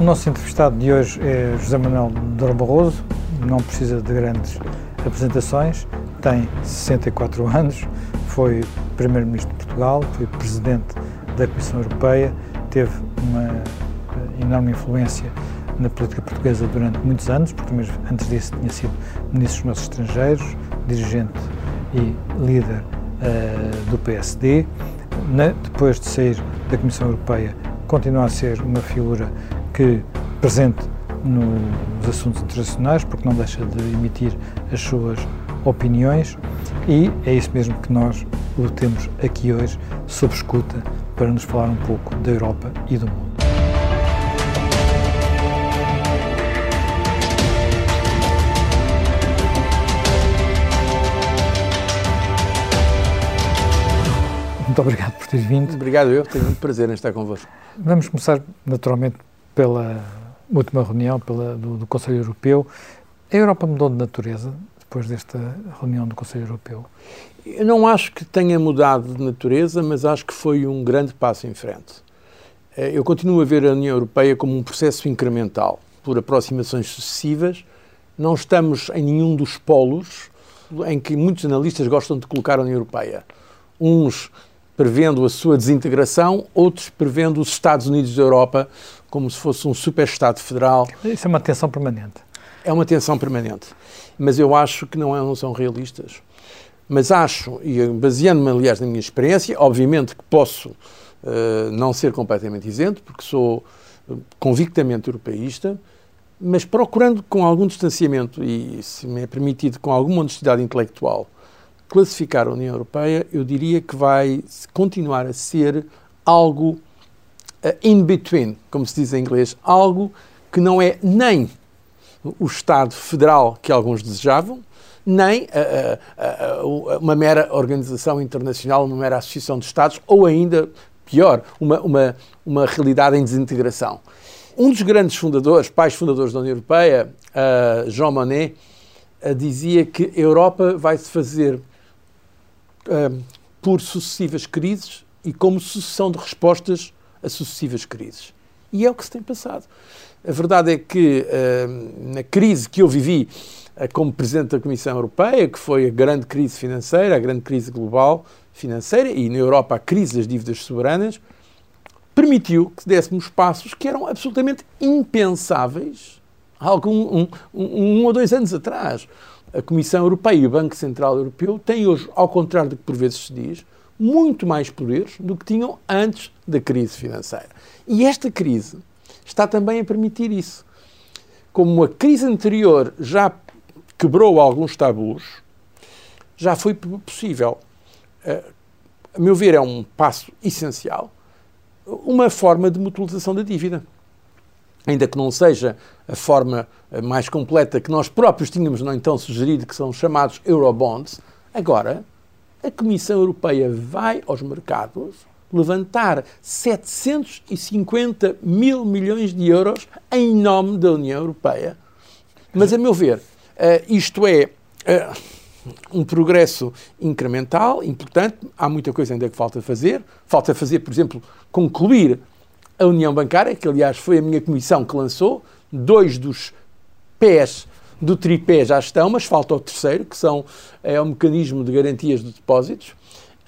O nosso entrevistado de hoje é José Manuel Dora Barroso, não precisa de grandes apresentações, tem 64 anos, foi Primeiro-Ministro de Portugal, foi Presidente da Comissão Europeia, teve uma enorme influência na política portuguesa durante muitos anos, porque mesmo antes disso tinha sido Ministro dos Negócios Estrangeiros, dirigente e líder uh, do PSD. Na, depois de sair da Comissão Europeia, continua a ser uma figura que presente nos assuntos internacionais, porque não deixa de emitir as suas opiniões e é isso mesmo que nós o temos aqui hoje, sob escuta, para nos falar um pouco da Europa e do mundo. Muito obrigado por ter vindo. Obrigado, eu tenho muito prazer em estar convosco. Vamos começar, naturalmente, pela última reunião pela, do, do Conselho Europeu. A Europa mudou de natureza depois desta reunião do Conselho Europeu? Eu não acho que tenha mudado de natureza, mas acho que foi um grande passo em frente. Eh, eu continuo a ver a União Europeia como um processo incremental, por aproximações sucessivas. Não estamos em nenhum dos polos em que muitos analistas gostam de colocar a União Europeia. Uns prevendo a sua desintegração, outros prevendo os Estados Unidos da Europa como se fosse um super-Estado federal. Isso é uma tensão permanente. É uma tensão permanente. Mas eu acho que não, é, não são realistas. Mas acho, e baseando-me, aliás, na minha experiência, obviamente que posso uh, não ser completamente isento, porque sou eh, convictamente europeísta, mas procurando com algum distanciamento e, se me é permitido, com alguma honestidade intelectual, classificar a União Europeia, eu diria que vai continuar a ser algo in between, como se diz em inglês, algo que não é nem o Estado federal que alguns desejavam, nem uh, uh, uma mera organização internacional, uma mera associação de Estados, ou ainda pior, uma, uma, uma realidade em desintegração. Um dos grandes fundadores, pais fundadores da União Europeia, Jean Monnet, dizia que a Europa vai se fazer por sucessivas crises e como sucessão de respostas a sucessivas crises. E é o que se tem passado. A verdade é que uh, na crise que eu vivi uh, como Presidente da Comissão Europeia, que foi a grande crise financeira, a grande crise global financeira, e na Europa a crise das dívidas soberanas, permitiu que dessemos passos que eram absolutamente impensáveis há algum, um, um, um ou dois anos atrás a Comissão Europeia e o Banco Central Europeu têm hoje, ao contrário do que por vezes se diz, muito mais poderes do que tinham antes da crise financeira. E esta crise está também a permitir isso. Como a crise anterior já quebrou alguns tabus, já foi possível, eh, a meu ver, é um passo essencial, uma forma de mutualização da dívida ainda que não seja a forma eh, mais completa que nós próprios tínhamos não então sugerido, que são chamados Eurobonds, agora a Comissão Europeia vai aos mercados levantar 750 mil milhões de euros em nome da União Europeia. Mas, a meu ver, eh, isto é eh, um progresso incremental, importante, há muita coisa ainda que falta fazer. Falta fazer, por exemplo, concluir a União Bancária, que aliás foi a minha comissão que lançou, dois dos pés do tripé já estão, mas falta o terceiro, que são, é o mecanismo de garantias de depósitos.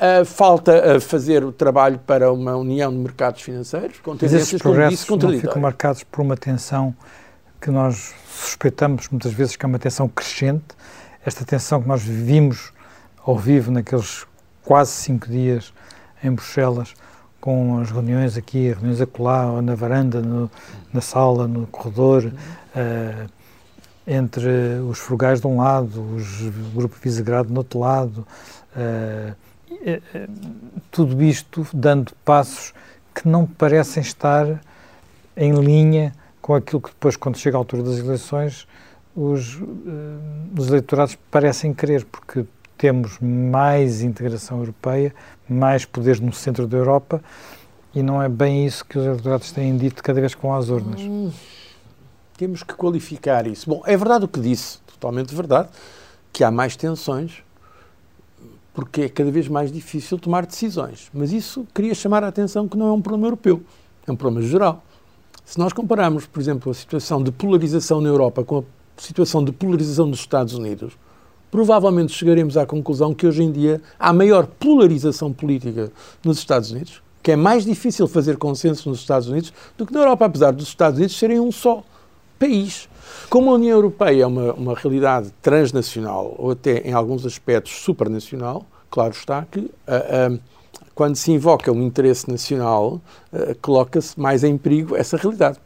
Uh, falta uh, fazer o trabalho para uma união de mercados financeiros, com tendências, como disse, contraditórias. ficam marcados por uma tensão que nós suspeitamos muitas vezes que é uma tensão crescente, esta tensão que nós vimos ao vivo naqueles quase cinco dias em Bruxelas, com as reuniões aqui, reuniões acolá, ou na varanda, no, na sala, no corredor, uh, entre os frugais de um lado, os, grupo Visegrado do outro lado, uh, tudo isto dando passos que não parecem estar em linha com aquilo que depois, quando chega a altura das eleições, os, os eleitorados parecem querer, porque temos mais integração europeia, mais poderes no centro da Europa e não é bem isso que os eleitorados têm dito cada vez vão às urnas. Temos que qualificar isso. Bom, é verdade o que disse, totalmente verdade, que há mais tensões porque é cada vez mais difícil tomar decisões. Mas isso queria chamar a atenção que não é um problema europeu, é um problema geral. Se nós compararmos, por exemplo, a situação de polarização na Europa com a situação de polarização nos Estados Unidos, provavelmente chegaremos à conclusão que hoje em dia há maior polarização política nos Estados Unidos, que é mais difícil fazer consenso nos Estados Unidos do que na Europa, apesar dos Estados Unidos serem um só país. Como a União Europeia é uma, uma realidade transnacional, ou até em alguns aspectos supranacional, claro está que uh, uh, quando se invoca um interesse nacional, uh, coloca-se mais em perigo essa realidade.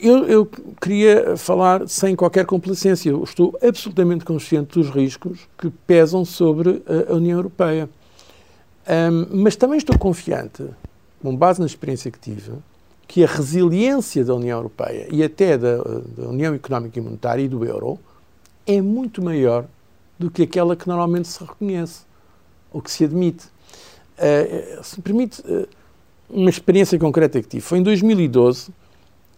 Eu, eu, queria falar sem qualquer complacência. Eu estou absolutamente consciente dos riscos que pesam sobre a União Europeia. Um, mas também estou confiante, com base na experiência que tive, que a resiliência da União Europeia e até da, da União Económica e Monetária e do euro é muito maior do que aquela que normalmente se reconhece ou que se admite. Uh, se me permite uh, uma experiência concreta que tive. Foi em 2012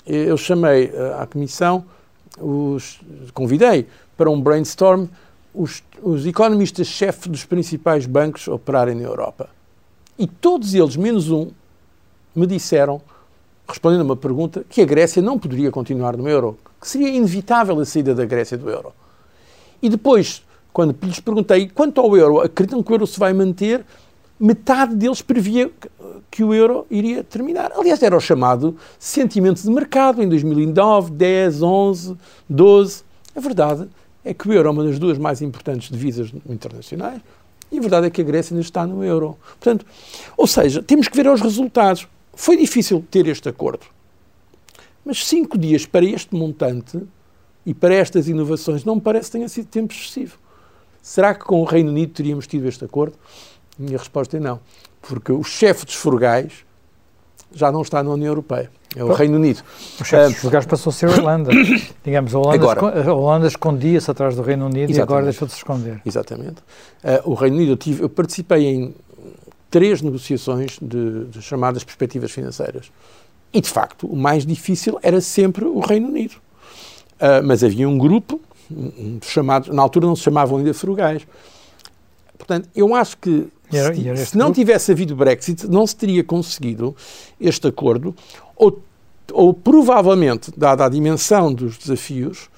eu chamei eh, à comissão, os, convidei para um brainstorm os, os economistas-chefe dos principais bancos operarem na Europa. E todos eles, menos um, me disseram, respondendo a uma pergunta, que a Grécia não poderia continuar no euro, que seria inevitável a saída da Grécia do euro. E depois, quando lhes perguntei quanto ao euro, acreditam que o euro se vai manter, metade deles previa que o euro iria terminar. Aliás, era o chamado sentimento de mercado em 2009, 10, 11, 12. A verdade é que o euro é uma das duas mais importantes divisas internacionais e a verdade é que a Grécia ainda está no euro. Portanto, ou seja, temos que ver os resultados. Foi difícil ter este acordo. Mas cinco dias para este montante e para estas inovações não me parece que tenha sido tempo excessivo. Será que com o Reino Unido teríamos tido este acordo? A minha resposta é não, porque o chefe dos frugais já não está na União Europeia. É o Reino Unido. O chefe dos frugais passou a ser a Holanda. Digamos, a Holanda, agora, a Holanda escondia-se atrás do Reino Unido e agora deixou de se esconder. Exatamente. Uh, o Reino Unido, eu, tive, eu, participei em três negociações de, de, chamadas perspectivas financeiras. E, de facto, o mais difícil era sempre o Reino Unido. Uh, mas havia um grupo, um, chamado, na altura não se chamavam ainda frugais, Portanto, eu acho que era, se, se não tivesse havido Brexit, não se teria conseguido este acordo, ou, ou provavelmente, dada a dimensão dos desafios,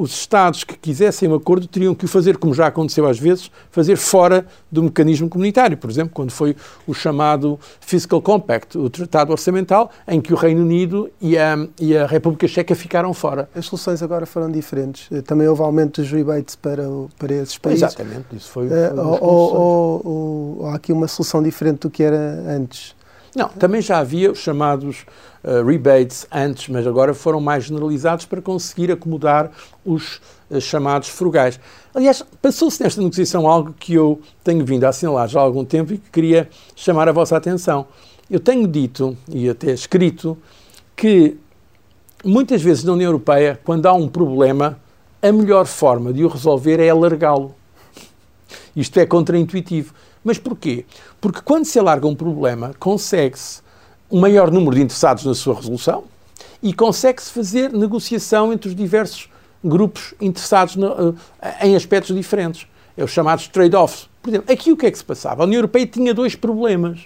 os Estados que quisessem um acordo teriam que o fazer, como já aconteceu às vezes, fazer fora do mecanismo comunitário. Por exemplo, quando foi o chamado Fiscal Compact, o Tratado Orçamental, em que o Reino Unido e a, e a República Checa ficaram fora. As soluções agora foram diferentes. Eh, também houve aumento dos rebates para, para esses países. Exatamente, isso foi. uh, ou, ou, ou, há aqui uma solução diferente do que era antes. Não, também já havia os chamados uh, rebates antes, mas agora foram mais generalizados para conseguir acomodar os uh, chamados frugais. Aliás, passou-se nesta negociação algo que eu tenho vindo a assinalar já há algum tempo e que queria chamar a vossa atenção. Eu tenho dito, e até escrito, que muitas vezes na União Europeia, quando há um problema, a melhor forma de o resolver é alargá-lo. Isto é contraintuitivo. Mas porquê? Porque quando se alarga um problema, consegue-se um maior número de interessados na sua resolução e consegue-se fazer negociação entre os diversos grupos interessados no, eh, em aspectos diferentes. É os chamados trade-offs. Por exemplo, aqui o que é que se passava? A União Europeia tinha dois problemas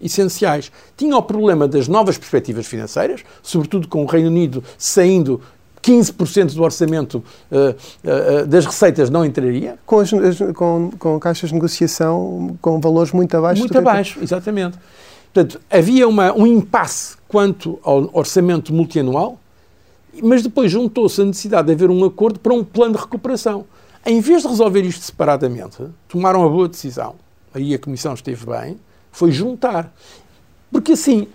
essenciais. Tinha o problema das novas perspectivas financeiras, sobretudo com o Reino Unido saindo 15% do orçamento uh, uh, das receitas não entraria. Com, as, com, com, caixas de negociação com valores muito abaixo. Muito abaixo, exatamente. Portanto, havia uma, um impasse quanto ao orçamento multianual, mas depois juntou-se a necessidade de haver um acordo para um plano de recuperação. Em vez de resolver isto separadamente, tomaram a boa decisão, aí a Comissão esteve bem, foi juntar. Porque assim,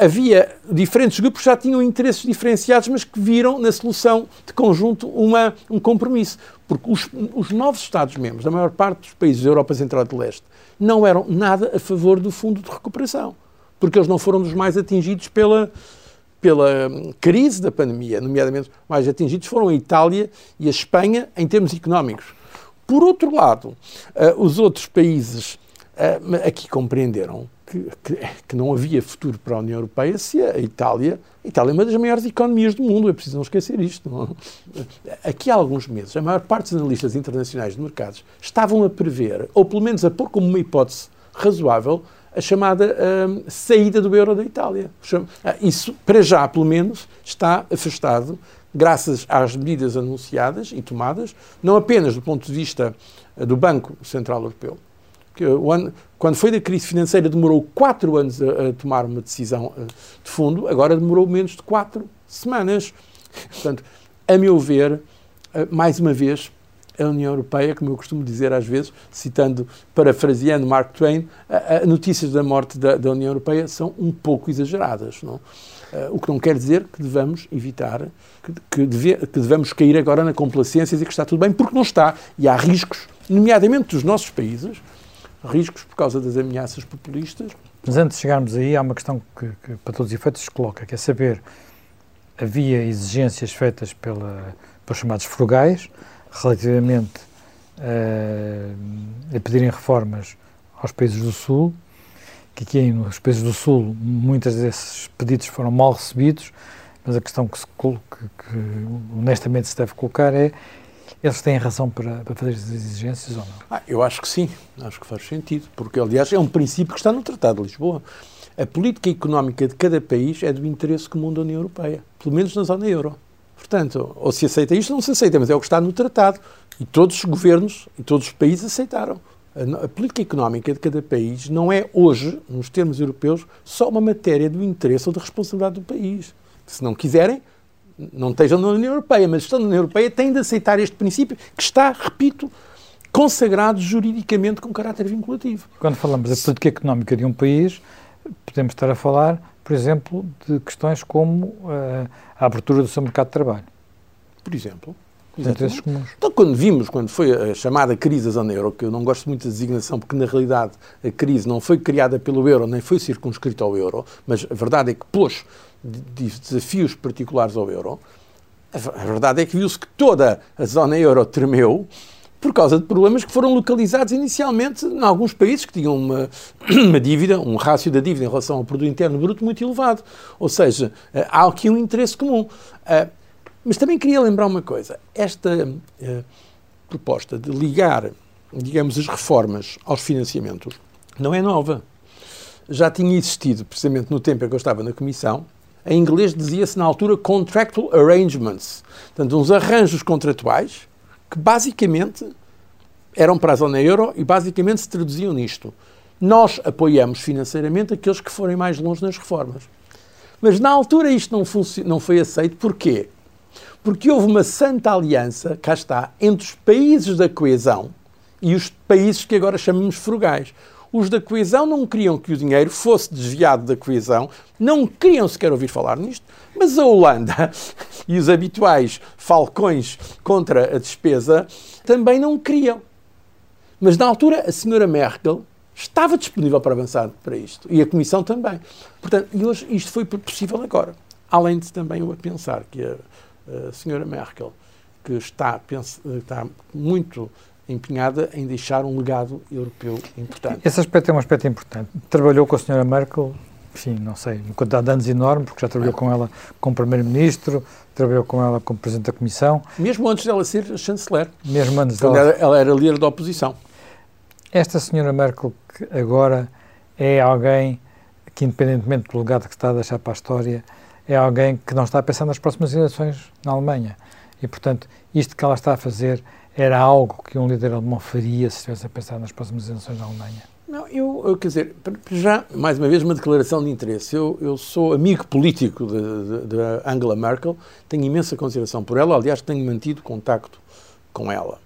havia diferentes grupos que já tinham interesses diferenciados, mas que viram na solução de conjunto uma, um compromisso. Porque os, os novos Estados-membros, da maior parte dos países da Europa Central e de Leste, não eram nada a favor do Fundo de Recuperação, porque eles não foram dos mais atingidos pela, pela hum, crise da pandemia, nomeadamente mais atingidos foram a Itália e a Espanha em termos económicos. Por outro lado, uh, os outros países uh, aqui compreenderam que, que, que, não havia futuro para a União Europeia se a Itália. A Itália é uma das maiores economias do mundo, é preciso não esquecer isto. Não? Aqui há alguns meses, a maior parte dos analistas internacionais de mercados estavam a prever, ou pelo menos a pôr como uma hipótese razoável, a chamada uh, saída do euro da Itália. Ah, isso, para já, pelo menos, está afastado, graças às medidas anunciadas e tomadas, não apenas do ponto de vista uh, do Banco Central Europeu, que ano, quando foi da crise financeira demorou quatro anos a, a tomar uma decisão uh, de fundo, agora demorou menos de quatro semanas. Portanto, a meu ver, mais uma vez, a União Europeia, como eu costumo dizer às vezes, citando, parafraseando Mark Twain, a, a notícias da morte da, da, União Europeia são um pouco exageradas. Não? Uh, o que não quer dizer que devamos evitar, que, que, deve, que devemos cair agora na complacência e dizer que está tudo bem, porque não está. E há riscos, nomeadamente dos nossos países, riscos por causa das ameaças populistas. Mas antes de chegarmos aí, há uma questão que, que para todos os efeitos se coloca, que é saber, havia exigências feitas pela, pelos chamados frugais, relativamente uh, a pedirem reformas aos países do Sul, que aqui nos países do Sul muitos desses pedidos foram mal recebidos, mas a questão que, se, que, que honestamente se deve colocar é eles têm razão para, para fazer as exigências ou não? Ah, eu acho que sim, acho que faz sentido, porque aliás é um princípio que está no Tratado de Lisboa. A política económica de cada país é do interesse comum da União Europeia, pelo menos na zona euro. Portanto, ou se aceita isto, não se aceita, mas é o que está no tratado. E todos os governos e todos os países aceitaram. A, a política económica de cada país não é hoje, nos termos europeus, só uma matéria do interesse ou da responsabilidade do país. Se não quiserem, não estejam na União Europeia, mas estando na União Europeia, têm de aceitar este princípio que está, repito, consagrado juridicamente com caráter vinculativo. Quando falamos da política económica de um país, podemos estar a falar, por exemplo, de questões como uh, a abertura do seu mercado de trabalho. Por exemplo. Comuns. Então, quando vimos, quando foi a chamada crise da zona euro, que eu não gosto muito da designação, porque na realidade a crise não foi criada pelo euro, nem foi circunscrita ao euro, mas a verdade é que pôs desafios particulares ao euro, a verdade é que viu-se que toda a zona euro tremeu por causa de problemas que foram localizados inicialmente em alguns países que tinham uma, uma dívida, um rácio da dívida em relação ao produto interno bruto muito elevado. Ou seja, eh, há aqui um interesse comum. Eh, mas também queria lembrar uma coisa. Esta uh, proposta de ligar, digamos, as reformas aos financiamentos não é nova. Já tinha existido, precisamente no tempo em que eu estava na Comissão, em inglês dizia-se na altura contractual arrangements, portanto, uns arranjos contratuais que basicamente eram para a zona euro e basicamente se traduziam nisto. Nós apoiamos financeiramente aqueles que forem mais longe nas reformas. Mas na altura isto não, não foi aceito. Porquê? Porque houve uma santa aliança, cá está, entre os países da coesão e os países que agora chamamos frugais. Os da coesão não queriam que o dinheiro fosse desviado da coesão, não queriam sequer ouvir falar nisto, mas a Holanda e os habituais falcões contra a despesa também não queriam. Mas na altura a senhora Merkel estava disponível para avançar para isto e a Comissão também. Portanto, e hoje isto foi possível agora. Além de também eu a pensar que a, a senhora Merkel, que está, está muito empenhada em deixar um legado europeu importante. Esse aspecto é um aspecto importante. Trabalhou com a senhora Merkel, enfim, não sei, uma quantidade de anos enorme, porque já trabalhou com ela como Primeiro-Ministro, trabalhou com ela como Presidente da Comissão. Mesmo antes dela ser chanceler. Mesmo antes dela. Ela, ela era líder da oposição. Esta senhora Merkel, que agora é alguém que, independentemente do legado que está a deixar para a história, é alguém que não está a pensar nas próximas eleições na Alemanha. E, portanto, isto que ela está a fazer era algo que um líder alemão faria se estivesse a pensar nas próximas eleições na Alemanha? Não, eu, eu, quer dizer, já, mais uma vez, uma declaração de interesse. Eu, eu sou amigo político de, Angela Merkel, tenho imensa consideração por ela, aliás, tenho mantido contacto com ela,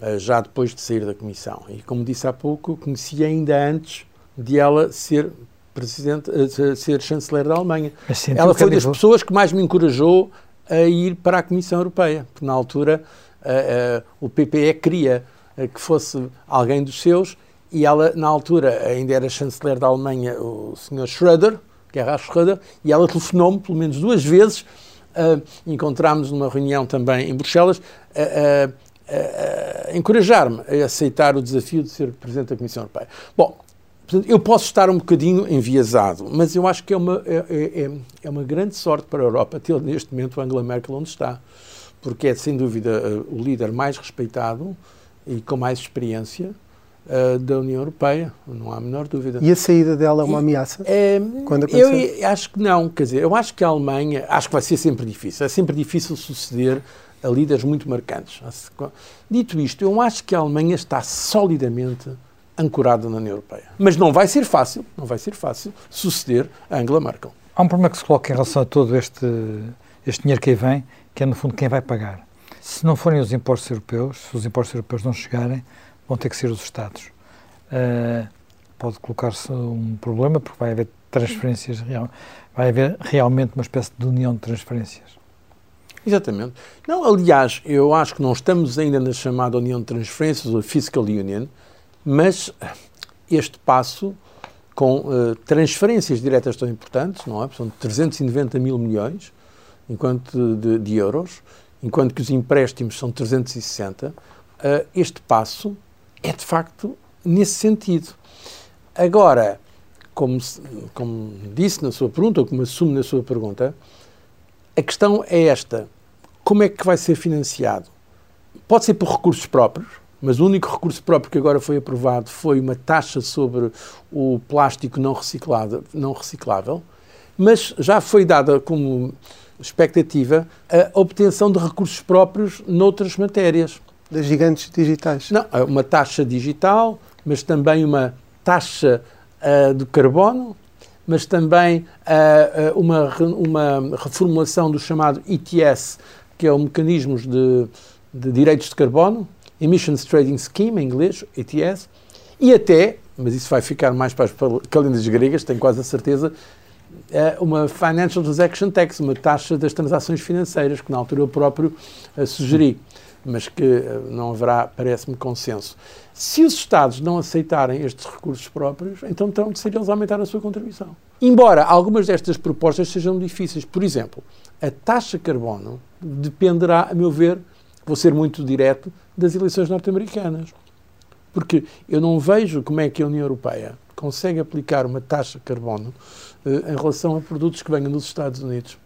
eh, já depois de sair da Comissão. E, como disse há pouco, conheci ainda antes de ela ser presidente, eh, ser chanceler da Alemanha. Ela foi das pessoas que mais me encorajou a ir para a Comissão Europeia, porque na altura o PPE queria uh, que fosse alguém dos seus e ela, na altura, ainda era chanceler da Alemanha, o Sr. Schröder, Gerhard Schröder, e ela telefonou-me pelo menos duas vezes, uh, encontrámos numa reunião também em Bruxelas, a encorajar-me a aceitar o desafio de ser Presidente da Comissão Europeia. Bom, eu posso estar um bocadinho enviesado, mas eu acho que é uma, é, é, é uma grande sorte para a Europa ter neste momento Angela Merkel onde está porque é sem dúvida eh, o líder mais respeitado e com mais experiência uh, da União Europeia, não há a menor dúvida. E a saída dela é uma ameaça? É, Quando eu acho que não, quer dizer, eu acho que a Alemanha, acho que vai ser sempre difícil, é sempre difícil suceder a líderes muito marcantes. Dito isto, eu acho que a Alemanha está solidamente ancorada na União Europeia. Mas não vai ser fácil, não vai ser fácil suceder a Angela Merkel. Há um problema que se coloca em relação a todo este, este dinheiro que aí vem, que é no fundo quem vai pagar. Se não forem os impostos europeus, se os impostos europeus não chegarem, vão ter que ser os Estados. Uh, pode colocar-se um problema, porque vai haver transferências, vai haver realmente uma espécie de união de transferências. Exatamente. Não, aliás, eu acho que não estamos ainda na chamada União de Transferências, ou Fiscal Union, mas este passo com uh, transferências diretas tão importantes, não é? São 390 mil milhões enquanto de, de euros, enquanto que os empréstimos são 360, uh, eh, este passo é de facto nesse sentido. Agora, como, como disse na sua pergunta, ou como assume na sua pergunta, a questão é esta: como é que vai ser financiado? Pode ser por recursos próprios, mas o único recurso próprio que agora foi aprovado foi uma taxa sobre o plástico não reciclado, não reciclável, mas já foi dada como expectativa a obtenção de recursos próprios noutras matérias. Das gigantes digitais? Não, é uma taxa digital, mas também uma taxa uh, de carbono, mas também uh, uma, uma reformulação do chamado ETS, que é o mecanismo de, de direitos de carbono, Emissions Trading Scheme, em inglês, ETS, e até, mas isso vai ficar mais para as calendas gregas, tenho quase a certeza, uma Financial Transaction Tax, uma taxa das transações financeiras, que na altura eu próprio uh, sugeri, mas que uh, não haverá, parece-me, consenso. Se os Estados não aceitarem estes recursos próprios, então terão de ser eles a aumentar a sua contribuição. Embora algumas destas propostas sejam difíceis. Por exemplo, a taxa carbono dependerá, a meu ver, vou ser muito direto, das eleições norte-americanas. Porque eu não vejo como é que a União Europeia consegue aplicar uma taxa carbono eh, em relação a produtos que venham dos Estados Unidos,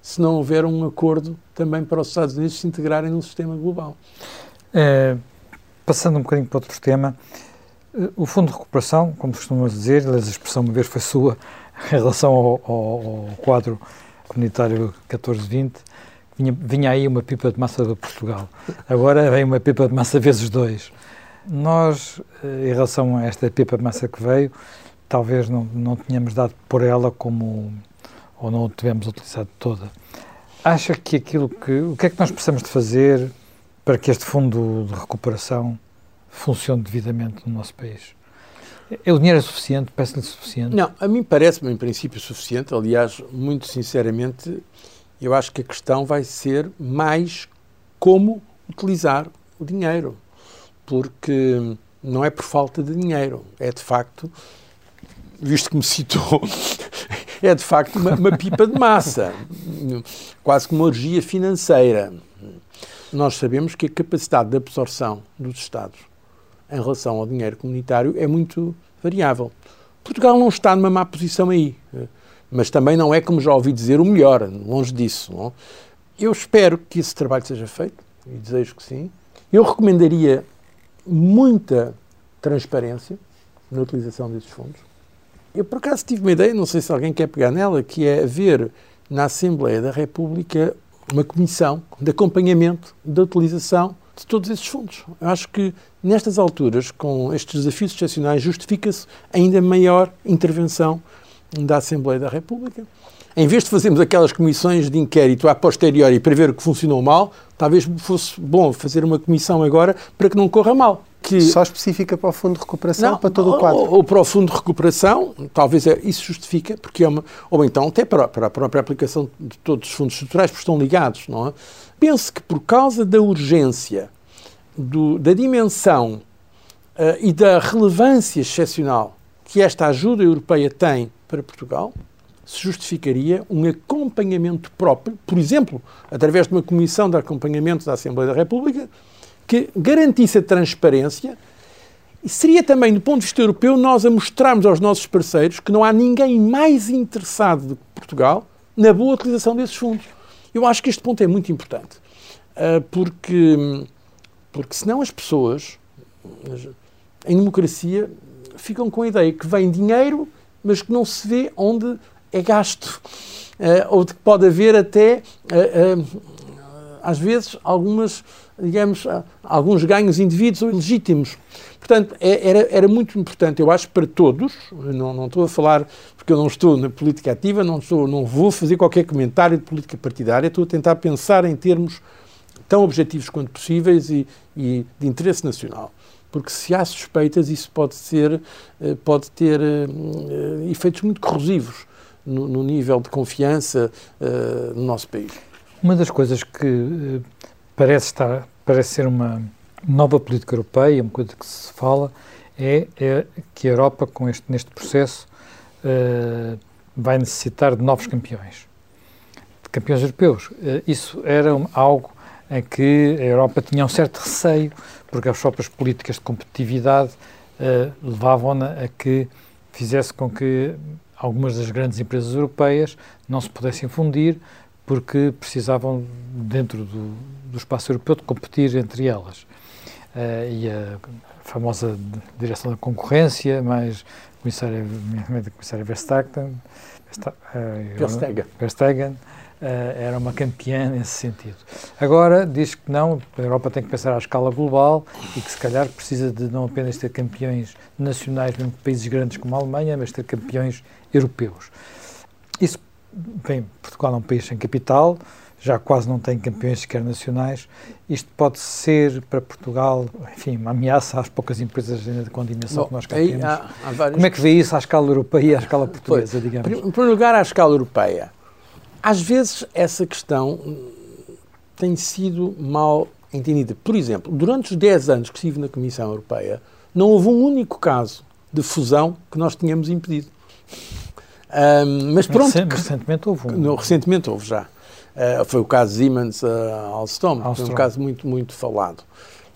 se não houver um acordo também para os Estados Unidos se integrarem no sistema global. É, passando um bocadinho para outro tema, eh, o Fundo de Recuperação, como costumamos dizer, a expressão uma vez foi sua em relação ao, ao, ao quadro comunitário 1420, vinha, vinha aí uma pipa de massa de Portugal. Agora vem uma pipa de massa vezes dois. Nós, eh, em relação a esta pipa de massa que veio, talvez não, não tenhamos dado por ela como, ou não a tivemos utilizado toda. Acha que aquilo que, o que é que nós precisamos de fazer para que este fundo de recuperação funcione devidamente no nosso país? É, o dinheiro é suficiente? Parece-lhe suficiente? Não, a mim parece-me em princípio suficiente. Aliás, muito sinceramente, eu acho que a questão vai ser mais como utilizar o dinheiro. Porque não é por falta de dinheiro, é de facto visto que me citou, é de facto uma, uma pipa de massa, quase como uma orgia financeira. Nós sabemos que a capacidade de absorção dos Estados em relação ao dinheiro comunitário é muito variável. Portugal não está numa má posição aí, mas também não é, como já ouvi dizer, o melhor, longe disso. Não? Eu espero que esse trabalho seja feito, e desejo que sim. Eu recomendaria muita transparência na utilização desses fundos. Eu, por acaso, tive uma ideia, não sei se alguém quer pegar nela, que é haver na Assembleia da República uma comissão de acompanhamento da utilização de todos esses fundos. Eu acho que, nestas alturas, com estes desafios excepcionais, justifica-se ainda maior intervenção da Assembleia da República. Em vez de fazermos aquelas comissões de inquérito a posteriori para ver o que funcionou mal, talvez fosse bom fazer uma comissão agora para que não corra mal que... Só específica para o Fundo de Recuperação não, para todo o quadro? Ou, ou, para o Fundo de Recuperação, talvez é, isso justifica, porque é uma, ou então até para, para a própria aplicação de todos os fundos estruturais, porque estão ligados, não é? Penso que por causa da urgência, do, da dimensão uh, e da relevância excepcional que esta ajuda europeia tem para Portugal, se justificaria um acompanhamento próprio, por exemplo, através de uma comissão de acompanhamento da Assembleia da República, que garantisse a transparência e seria também, do ponto de vista europeu, nós a mostrarmos aos nossos parceiros que não há ninguém mais interessado do que Portugal na boa utilização desses fundos. Eu acho que este ponto é muito importante, ah, porque, porque senão as pessoas, em democracia, ficam com a ideia que vem dinheiro, mas que não se vê onde é gasto. Uh, ou de que pode haver até, uh, às vezes, algumas, digamos, alguns ganhos indivíduos ou ilegítimos. Portanto, é, era, era muito importante, eu acho, para todos, não, não estou a falar porque eu não estou na política ativa, não, estou, não vou fazer qualquer comentário de política partidária, estou a tentar pensar em termos tão objetivos quanto possíveis e, e de interesse nacional porque se há suspeitas, isso pode, ser, pode ter uh, efeitos muito corrosivos no, no nível de confiança no nosso país. Uma das coisas que uh, parece, estar, parece ser uma nova política europeia, uma coisa que se fala, é, é que a Europa, com este, neste processo, uh, vai necessitar de novos campeões, de campeões europeus. isso era algo em que a Europa tinha um certo receio, porque as próprias políticas de competitividade levavam-na a que fizesse com que algumas das grandes empresas europeias não se pudessem fundir porque precisavam, dentro do, do espaço europeu, de competir entre elas. Uh, e a famosa direção da concorrência, mais comissária, comissária Verstappen, Verstappen, Verstappen uh, era uma campeã nesse sentido. Agora diz que não, a Europa tem que pensar à escala global e que se calhar precisa de não apenas ter campeões nacionais, mesmo países grandes como a Alemanha, mas ter campeões europeus. Isso, bem, Portugal é um país sem capital, já quase não tem campeões sequer nacionais. Isto pode ser para Portugal, enfim, uma ameaça às poucas empresas com dimensão Bom, que nós cá temos. Há, há vários... Como é que vê isso à escala europeia e à escala portuguesa, pois, digamos? Em primeiro lugar, à escala europeia. Às vezes essa questão tem sido mal entendida. Por exemplo, durante os 10 anos que estive na Comissão Europeia, não houve um único caso de fusão que nós tínhamos impedido. Um, mas pronto. recentemente houve um. No, recentemente houve já. Uh, foi o caso Siemens uh, Alstom, Alstom, foi um caso muito, muito falado.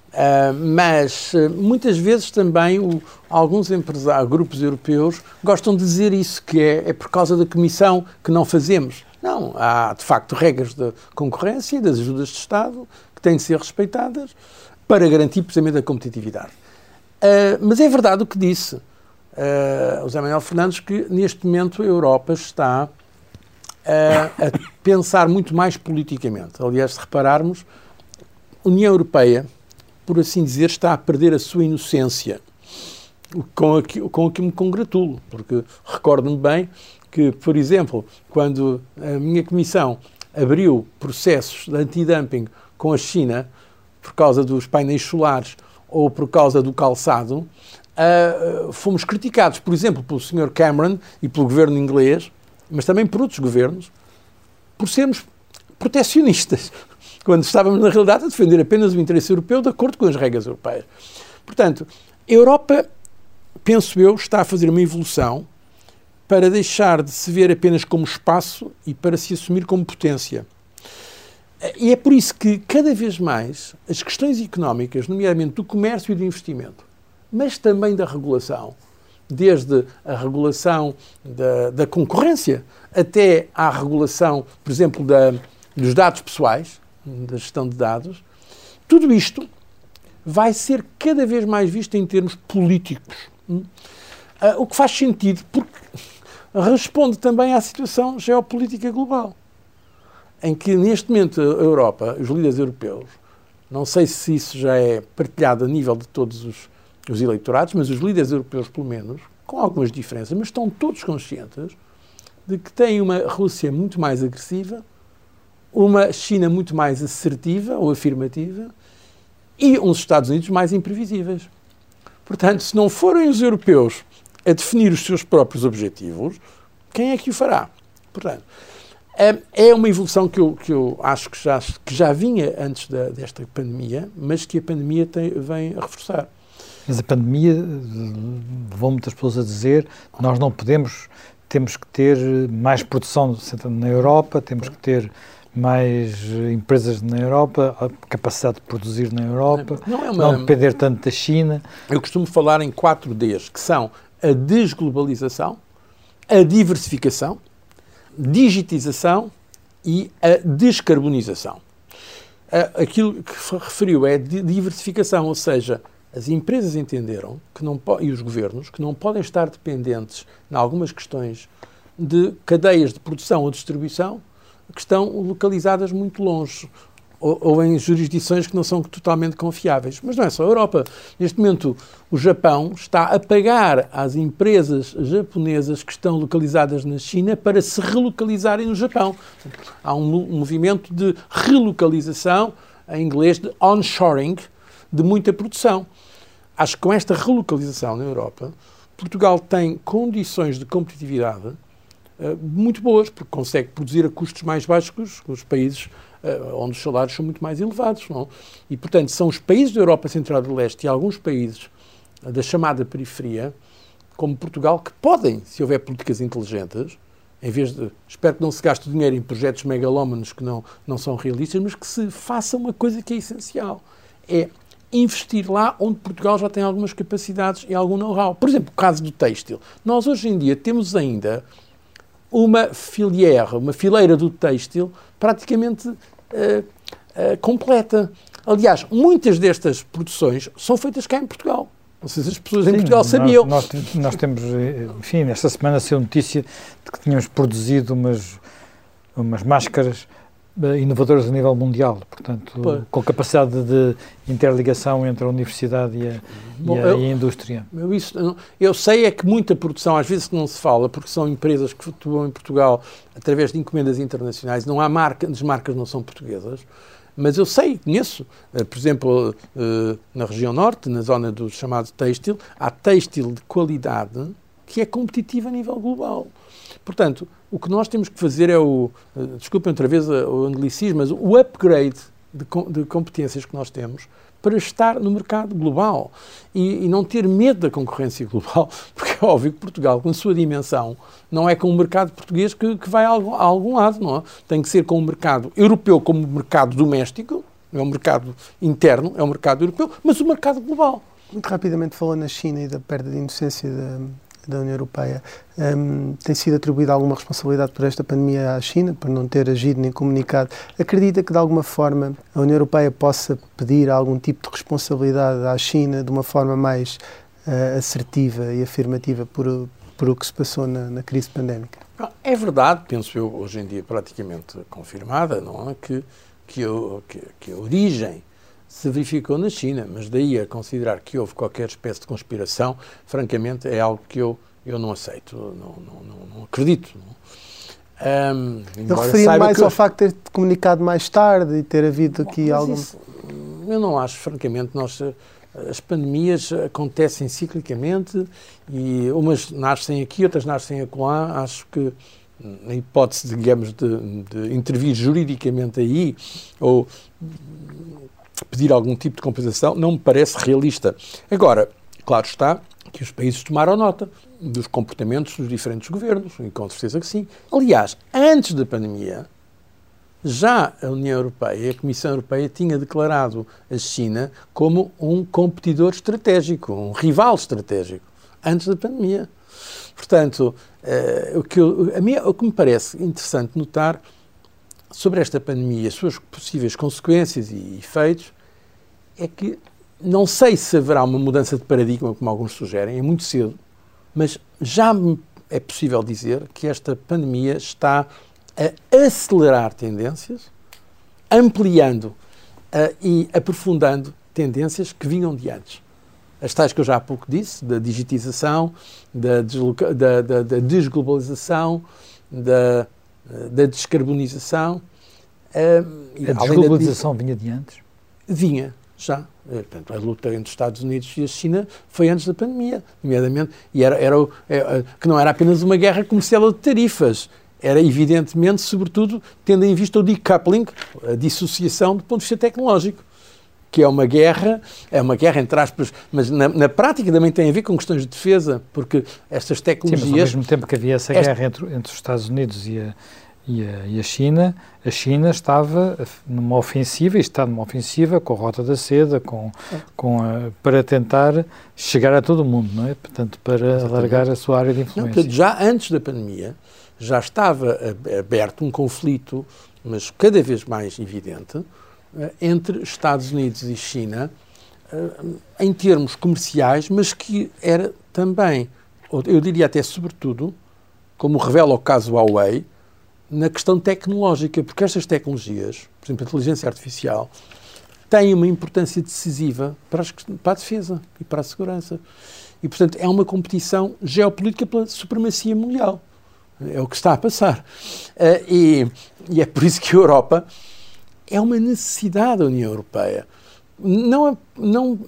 Uh, mas muitas vezes também o, alguns empresários, grupos europeus, gostam de dizer isso, que é, é por causa da Comissão que não fazemos. Não, há de facto regras da concorrência e das ajudas de Estado que têm de ser respeitadas para garantir precisamente a competitividade. Uh, mas é verdade o que disse uh, o José Manuel Fernandes, que neste momento a Europa está uh, a pensar muito mais politicamente. Aliás, se repararmos, a União Europeia, por assim dizer, está a perder a sua inocência, com o que, com que me congratulo, porque recordo-me bem que, por exemplo, quando a minha comissão abriu processos de antidumping com a China por causa dos painéis solares ou por causa do calçado, uh, fomos criticados, por exemplo, pelo Sr. Cameron e pelo governo inglês, mas também por outros governos, por sermos protecionistas, quando estávamos, na realidade, a defender apenas o interesse europeu de acordo com as regras europeias. Portanto, a Europa, penso eu, está a fazer uma evolução para deixar de se ver apenas como espaço e para se assumir como potência. E é por isso que, cada vez mais, as questões económicas, nomeadamente do comércio e do investimento, mas também da regulação, desde a regulação da, da concorrência até à regulação, por exemplo, da, dos dados pessoais, da gestão de dados, tudo isto vai ser cada vez mais visto em termos políticos. Hum? Ah, o que faz sentido, porque responde também à situação geopolítica global, em que neste momento a Europa, os líderes europeus, não sei se isso já é partilhado a nível de todos os, os eleitorados, mas os líderes europeus, pelo menos, com algumas diferenças, mas estão todos conscientes de que têm uma Rússia muito mais agressiva, uma China muito mais assertiva ou afirmativa e uns Estados Unidos mais imprevisíveis. Portanto, se não forem os europeus a definir os seus próprios objetivos, quem é que o fará? Portanto, é, é uma evolução que eu, que eu acho que já, que já vinha antes da, desta pandemia, mas que a pandemia tem, vem a reforçar. Mas a pandemia levou muitas pessoas a dizer nós não podemos, temos que ter mais produção na Europa, temos que ter mais empresas na Europa, capacidade de produzir na Europa, não, é uma, não depender tanto da China. Eu costumo falar em quatro Ds, que são a desglobalização, a diversificação, digitização e a descarbonização. Aquilo que referiu é diversificação, ou seja, as empresas entenderam que não e os governos que não podem estar dependentes em algumas questões de cadeias de produção ou distribuição que estão localizadas muito longe ou, ou, em jurisdições que não são totalmente confiáveis. Mas não é só a Europa. Neste momento, o Japão está a pagar às empresas japonesas que estão localizadas na China para se relocalizarem no Japão. Há um, um movimento de relocalização, em inglês de onshoring, de muita produção. Acho que com esta relocalização na Europa, Portugal tem condições de competitividade uh, muito boas, porque consegue produzir a custos mais baixos que os, países uh, onde os salários são muito mais elevados. Não? E, portanto, são os países da Europa Central e do Leste e alguns países uh, da chamada periferia, como Portugal, que podem, se houver políticas inteligentes, em vez de. Espero que não se gaste dinheiro em projetos megalómanos que não, não são realistas, mas que se faça uma coisa que é essencial. É investir lá onde Portugal já tem algumas capacidades e algum know-how. Por exemplo, o caso do têxtil. Nós hoje em dia temos ainda uma filière, uma fileira do têxtil praticamente uh, uh, completa. Aliás, muitas destas produções são feitas cá em Portugal. Não sei se as pessoas Sim, em Portugal sabiam. Nós, nós, nós, temos, enfim, esta semana saiu notícia de que tínhamos produzido umas, umas máscaras eh, inovadoras a nível mundial, portanto, Pô. com capacidade de interligação entre a universidade e a, Bom, e a, eu, e a indústria. Eu, isso, eu sei é que muita produção, às vezes não se fala, porque são empresas que atuam em Portugal através de encomendas internacionais, não há marca, as marcas não são portuguesas, mas eu sei, conheço, eh, por exemplo, eh, na região norte, na zona do chamado têxtil, há têxtil de qualidade que é competitiva a nível global. Portanto, o que nós temos que fazer é o, eh, desculpem outra vez o anglicismo, mas o upgrade de, de competências que nós temos para estar no mercado global e, e, não ter medo da concorrência global, porque é óbvio que Portugal, com a sua dimensão, não é com o mercado português que, que vai a algum, a algum, lado, não é? Tem que ser com o mercado europeu como mercado doméstico, é um mercado interno, é um mercado europeu, mas o mercado global. Muito rapidamente falando na China e da perda de inocência da, da União Europeia. Um, tem sido atribuída alguma responsabilidade por esta pandemia à China, por não ter agido nem comunicado. Acredita que, de alguma forma, a União Europeia possa pedir algum tipo de responsabilidade à China de uma forma mais uh, assertiva e afirmativa por, por o que se passou na, na crise pandémica? É verdade, penso eu, hoje em dia praticamente confirmada, não é? Que, que, que, que a origem se verificou na China, mas daí a considerar que houve qualquer espécie de conspiração, francamente, é algo que eu, eu não aceito, não, não, não, não acredito. Um, eu referia mais ao facto de ter comunicado mais tarde e ter havido aqui algum. Isso, eu não acho, francamente, nós, as pandemias acontecem ciclicamente e umas nascem aqui, outras nascem acolá. Acho que na hipótese, digamos, de, de intervir juridicamente aí ou pedir algum tipo de compensação não me parece realista. Agora, claro está que os países tomaram nota dos comportamentos dos diferentes governos, e com certeza que sim. Aliás, antes da pandemia, já a União Europeia, a Comissão Europeia, tinha declarado a China como um competidor estratégico, um rival estratégico, antes da pandemia. Portanto, uh, o, que eu, a mim, o que me parece interessante notar sobre esta pandemia e as suas possíveis consequências e efeitos é que não sei se haverá uma mudança de paradigma, como alguns sugerem, é muito cedo, mas já é possível dizer que esta pandemia está a acelerar tendências, ampliando uh, e aprofundando tendências que vinham de antes. As tais que eu já há pouco disse, da digitização, da, da, da, da desglobalização, da da descarbonização. Uh, a desglobalização vinha de antes? Vinha, já. Eh, portanto, a luta entre os Estados Unidos e a China foi antes da pandemia, nomeadamente, e era, era, era, que não era apenas uma guerra comercial de tarifas, era evidentemente, sobretudo, tendo em vista o decoupling, a dissociação do ponto de vista tecnológico que é uma guerra, é uma guerra entre aspas, mas na, na, prática também tem a ver com questões de defesa, porque estas tecnologias... Sim, mas ao mesmo tempo que havia essa esta... guerra entre, entre os Estados Unidos e a, e a, e a, China, a China estava numa ofensiva, e está numa ofensiva com a Rota da Seda, com, com a, para tentar chegar a todo o mundo, não é? Portanto, para Exatamente. alargar a sua área de influência. Não, já antes da pandemia, já estava aberto um conflito, mas cada vez mais evidente, entre Estados Unidos e China em termos comerciais, mas que era também, eu diria até sobretudo, como revela o caso Huawei, na questão tecnológica, porque estas tecnologias, por exemplo, a inteligência artificial, têm uma importância decisiva para, as, para a defesa e para a segurança. E, portanto, é uma competição geopolítica pela supremacia mundial. É o que está a passar. Uh, e, e, é por isso que a Europa é uma necessidade da União Europeia. Não, não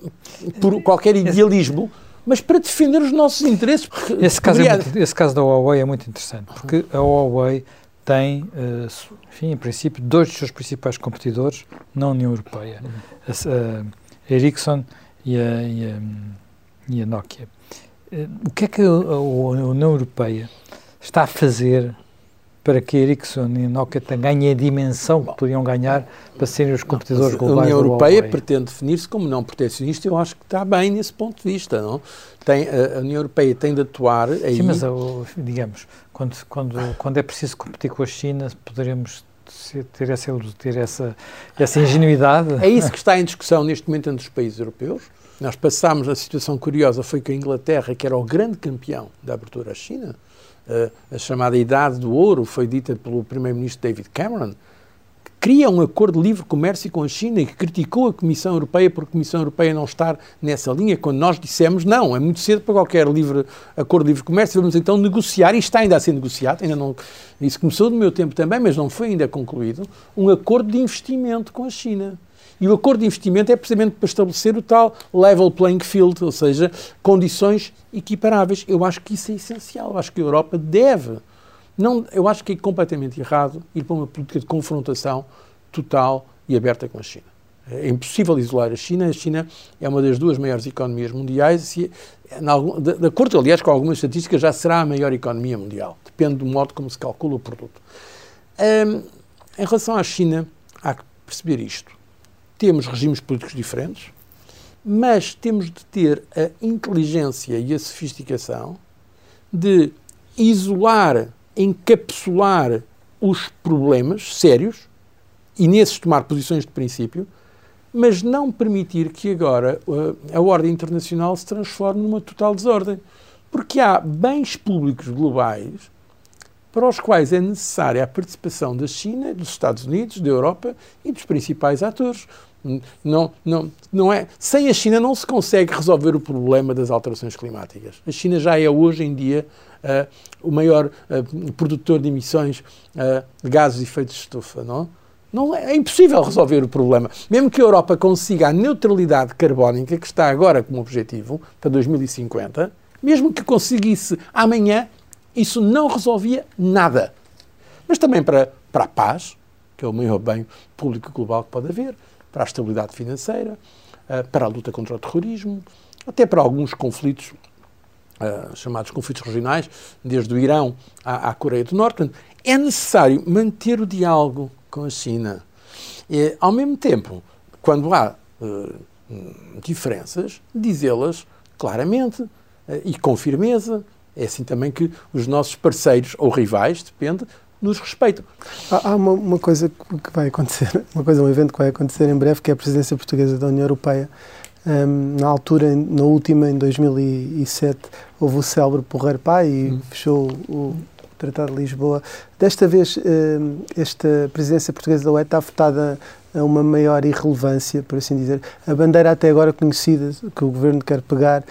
por qualquer idealismo, mas para defender os nossos interesses. Esse caso, é muito, esse caso da Huawei é muito interessante, porque a Huawei tem, uh, enfim, em princípio, dois dos seus principais competidores na União Europeia, a, Ericsson e a, e a, e a Nokia. Uh, o que é que a União Europeia está a fazer para que Ericsson e Nokia ganhem a dimensão que poderiam ganhar para serem os competidores não, globais A União Europeia pretende definir-se como não protecionista eu acho que está bem nesse ponto de vista, não? Tem, a, União Europeia tem de atuar aí... Sim, mas, digamos, quando, quando, quando é preciso competir com a China, poderemos ter essa, ter essa, essa ingenuidade? É isso que está em discussão neste momento entre os países europeus. Nós passámos, a situação curiosa foi que a Inglaterra, que era o grande campeão da abertura à China, a chamada Idade do Ouro, foi dita pelo Primeiro-Ministro David Cameron, que cria um acordo de livre comércio com a China e que criticou a Comissão Europeia por a Comissão Europeia não estar nessa linha, quando nós dissemos não, é muito cedo para qualquer livre, acordo de livre comércio, vamos então negociar, e está ainda a ser negociado, ainda não, isso começou no meu tempo também, mas não foi ainda concluído, um acordo de investimento com a China. E o acordo de investimento é precisamente para estabelecer o tal level playing field, ou seja, condições equiparáveis. Eu acho que isso é essencial. Eu acho que a Europa deve. Não, eu acho que é completamente errado ir para uma política de confrontação total e aberta com a China. É impossível isolar a China. A China é uma das duas maiores economias mundiais e, de, acordo, aliás, com algumas estatísticas, já será a maior economia mundial. Depende do modo como se calcula o produto. Um, em relação à China, há que perceber isto temos regimes políticos diferentes, mas temos de ter a inteligência e a sofisticação de isolar, encapsular os problemas sérios e nesses tomar posições de princípio, mas não permitir que agora uh, a ordem internacional se transforme numa total desordem. Porque há bens públicos globais para os quais é necessária a participação da China, dos Estados Unidos, da Europa e dos principais atores. Não, não, não é, sem a China não se consegue resolver o problema das alterações climáticas. A China já é hoje em dia uh, o maior uh, produtor de emissões uh, de gases de efeito de estufa. Não? Não é, é, impossível resolver o problema. Mesmo que a Europa consiga a neutralidade carbónica, que está agora como objetivo para 2050, mesmo que conseguisse amanhã, isso não resolvia nada. Mas também para, para a paz, que é o maior bem público global que pode haver, para a estabilidade financeira, eh, para a luta contra o terrorismo, até para alguns conflitos Uh, chamados conflitos regionais, desde o Irão à, à, Coreia do Norte. É necessário manter o diálogo com a China. E, ao mesmo tempo, quando há uh, diferenças, dizê-las claramente uh, e com firmeza. É assim também que os nossos parceiros ou rivais, depende, nos respeitam. Há, há uma, uma, coisa que vai acontecer, uma coisa, um evento que vai acontecer em breve, que é a presidência portuguesa da União Europeia. Um, na altura, na última, em 2007, houve o célebre Porreiro Pai e hum. fechou o Tratado de Lisboa. Desta vez, um, esta presidência portuguesa da UE está votada a uma maior irrelevância, por assim dizer. A bandeira até agora conhecida, que o Governo quer pegar,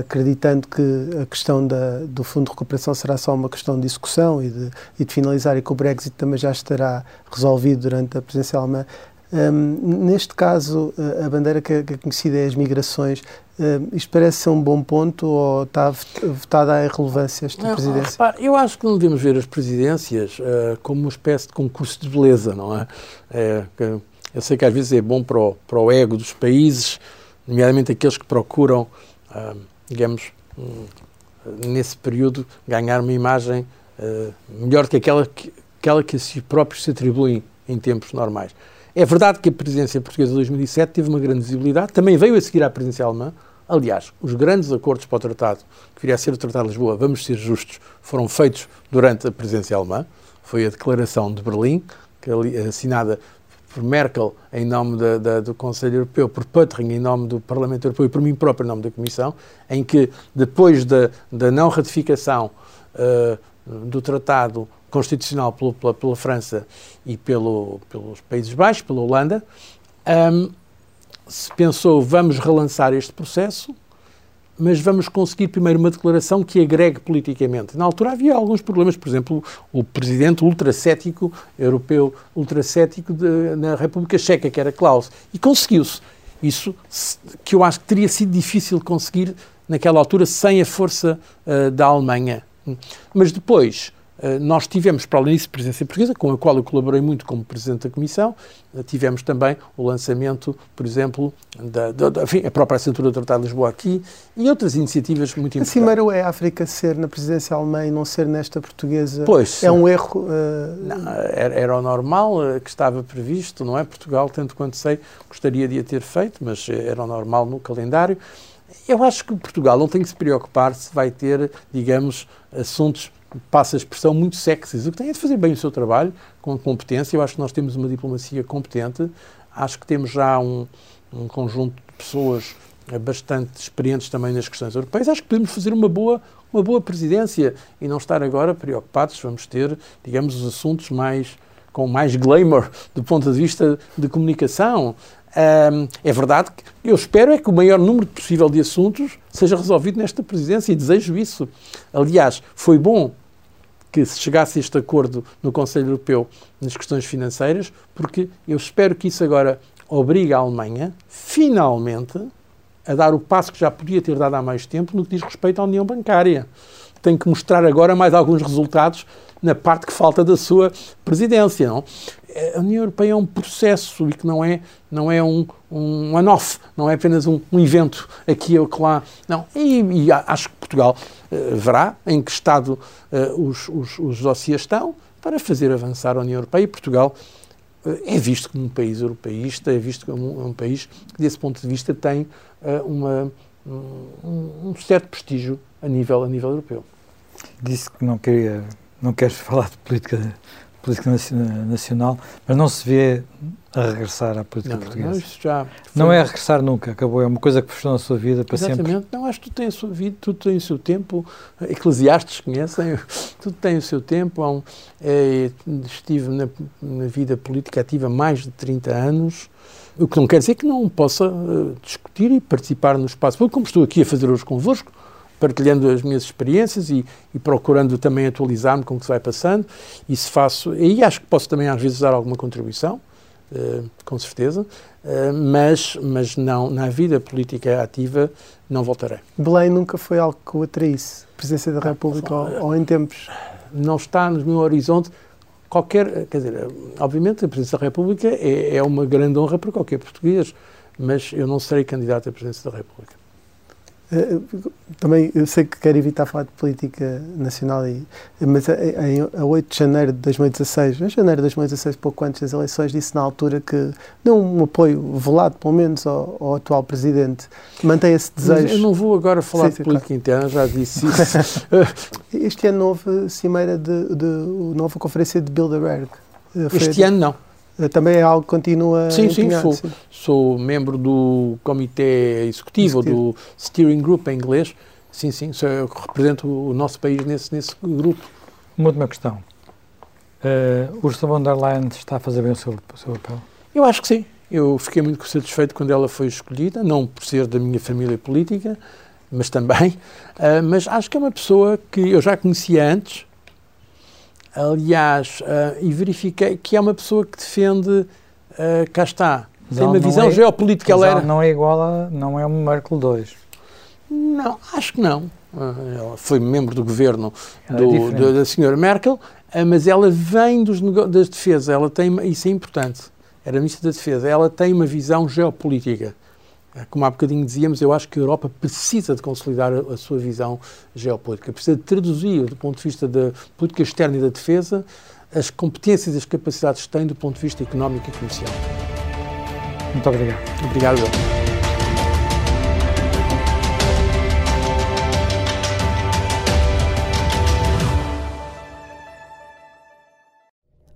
acreditando que a questão da, do Fundo de Recuperação será só uma questão de execução e de, e de finalizar e que o Brexit também já estará resolvido durante a presidência alemã. Um, neste caso, a bandeira que é, que é conhecida é as migrações. Um, isto parece ser um bom ponto ou está votada à irrelevância esta não, presidência? Repare, eu acho que não devemos ver as presidências uh, como uma espécie de concurso de beleza, não é? é eu sei que às vezes é bom para o, para o ego dos países, nomeadamente aqueles que procuram digamos, um, nesse período, ganhar uma imagem uh, melhor que aquela que, aquela que a si próprios se atribuem em tempos normais. É verdade que a presidência portuguesa de 2007 teve uma grande visibilidade, também veio a seguir à presidência alemã. Aliás, os grandes acordos para o tratado, que viria a ser o Tratado de Lisboa, vamos ser justos, foram feitos durante a presidência alemã. Foi a Declaração de Berlim, assinada por Merkel em nome da, da, do Conselho Europeu, por Pöttering em nome do Parlamento Europeu e por mim próprio em nome da Comissão, em que depois da, da não ratificação uh, do Tratado Constitucional pelo, pela, pela, França e pelo, pelos Países Baixos, pela Holanda, um, se pensou vamos relançar este processo mas vamos conseguir primeiro uma declaração que agregue politicamente. Na altura havia alguns problemas, por exemplo, o presidente ultracético europeu, ultracético na República Checa, que era Klaus, e conseguiu-se. Isso que eu acho que teria sido difícil conseguir naquela altura sem a força uh, da Alemanha. Mas depois, nós tivemos, para além disso, presença portuguesa, com a qual eu colaborei muito como Presidente da Comissão, eh, tivemos também o lançamento, por exemplo, da, da, da enfim, a própria assinatura do Tratado de Lisboa aqui e outras iniciativas muito importantes. A Cimeira é a África ser na presidência alemã e não ser nesta portuguesa? Pois. É um erro? Uh... Não, era, era, o normal que estava previsto, não é? Portugal, tanto quanto sei, gostaria de a ter feito, mas era o normal no calendário. Eu acho que Portugal não tem que se preocupar se vai ter, digamos, assuntos passa a expressão, muito sexys. O que tem é de fazer bem o seu trabalho, com competência. Eu acho que nós temos uma diplomacia competente. Acho que temos já um, um conjunto de pessoas bastante experientes também nas questões europeias. Acho que podemos fazer uma boa, uma boa presidência e não estar agora preocupados. Vamos ter, digamos, os assuntos mais com mais glamour do ponto de vista de comunicação. É verdade que eu espero é que o maior número possível de assuntos seja resolvido nesta presidência e desejo isso. Aliás, foi bom que se chegasse a este acordo no Conselho Europeu nas questões financeiras, porque eu espero que isso agora obrigue a Alemanha, finalmente, a dar o passo que já podia ter dado há mais tempo no que diz respeito à União Bancária. Tem que mostrar agora mais alguns resultados na parte que falta da sua presidência. Não? A União Europeia é um processo e que não é, não é um, um one-off, não é apenas um, um, evento aqui ou lá. Não. E, e acho que Portugal uh, verá em que estado uh, os, os, os dossiês estão para fazer avançar a União Europeia e Portugal uh, é visto como um país europeísta, é visto como um, um país que, desse ponto de vista, tem uma, um, um certo prestígio a nível, a nível europeu. Disse que não queria não queres falar de política, política nacional, mas não se vê a regressar à política não, portuguesa. Não, isso já não é a regressar nunca, acabou, é uma coisa que fechou na sua vida para Exatamente. sempre. Exatamente, não, acho que tudo tem a sua vida, tudo tem o seu tempo, eclesiastes conhecem, tudo tem o seu tempo, um, é, estive na, na, vida política ativa mais de 30 anos, o que não quer dizer que não possa uh, discutir e participar no espaço público, como estou aqui a fazer hoje convosco, partilhando as minhas experiências e, e procurando também atualizar-me com o que se vai passando. E se faço, e acho que posso também às vezes dar alguma contribuição, com certeza, uh, mas, mas não, na vida política ativa não voltarei. Belém nunca foi algo que o atraísse, presidência da República, ou, ou em tempos? Não está no meu horizonte qualquer, quer dizer, obviamente a presidência da República é, é uma grande honra para qualquer português, mas eu não serei candidato à presidência da República. Eh, também eu sei que quer evitar falar de política nacional, e, mas em, a 8 de janeiro de 2016, em janeiro de 2016, pouco antes das eleições, disse na altura que deu um apoio velado, pelo menos, ao, ao atual presidente. Mantém esse desejo. Mas eu não vou agora falar sim, de política claro. interna, já disse isso. este ano houve cimeira de, de, nova conferência de Bilderberg. Eh, este ano não. Eh, também é algo que continua sim, sim, sou, sim. sou membro do comitê executivo, do steering group em inglês. Sim, sim, eu represento o nosso país nesse, nesse grupo. Uma última questão. Uh, Ursula von der Leyen está a fazer bem o seu, o seu papel? Eu acho que sim. Eu fiquei muito satisfeito quando ela foi escolhida, não por ser da minha família política, mas também. Uh, mas acho que é uma pessoa que eu já conhecia antes, aliás, uh, e verifiquei que é uma pessoa que defende, uh, cá está, tem uma visão é, geopolítica. Ela era... não é igual a, não é uma Merkel 2. Não, acho que não. Uh, ela foi membro do governo é do, é da senhora Merkel, mas ela vem dos, das defesas, ela tem, isso é importante, era ministra da defesa, ela tem uma visão geopolítica. Como há bocadinho dizíamos, eu acho que a Europa precisa de consolidar a, a sua visão geopolítica, precisa de traduzir, do ponto de vista da política externa e da defesa, as competências e as capacidades que tem do ponto de vista económico e comercial. Muito obrigado. Obrigado.